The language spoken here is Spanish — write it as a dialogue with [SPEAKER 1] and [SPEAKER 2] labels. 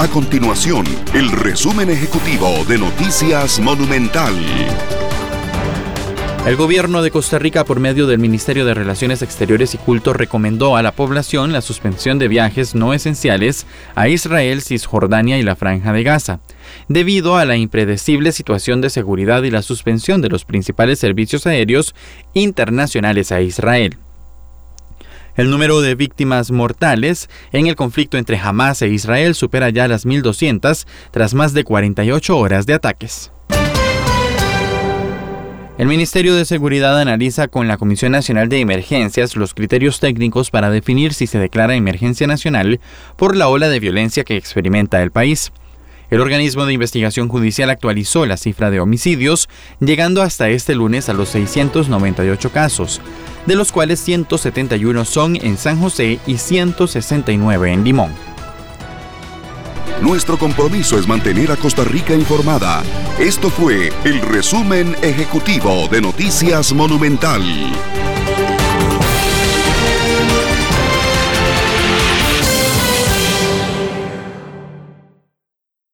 [SPEAKER 1] A continuación, el resumen ejecutivo de Noticias Monumental.
[SPEAKER 2] El gobierno de Costa Rica, por medio del Ministerio de Relaciones Exteriores y Culto, recomendó a la población la suspensión de viajes no esenciales a Israel, Cisjordania y la Franja de Gaza, debido a la impredecible situación de seguridad y la suspensión de los principales servicios aéreos internacionales a Israel. El número de víctimas mortales en el conflicto entre Hamas e Israel supera ya las 1.200 tras más de 48 horas de ataques. El Ministerio de Seguridad analiza con la Comisión Nacional de Emergencias los criterios técnicos para definir si se declara emergencia nacional por la ola de violencia que experimenta el país. El organismo de investigación judicial actualizó la cifra de homicidios, llegando hasta este lunes a los 698 casos, de los cuales 171 son en San José y 169 en Limón.
[SPEAKER 1] Nuestro compromiso es mantener a Costa Rica informada. Esto fue el resumen ejecutivo de Noticias Monumental.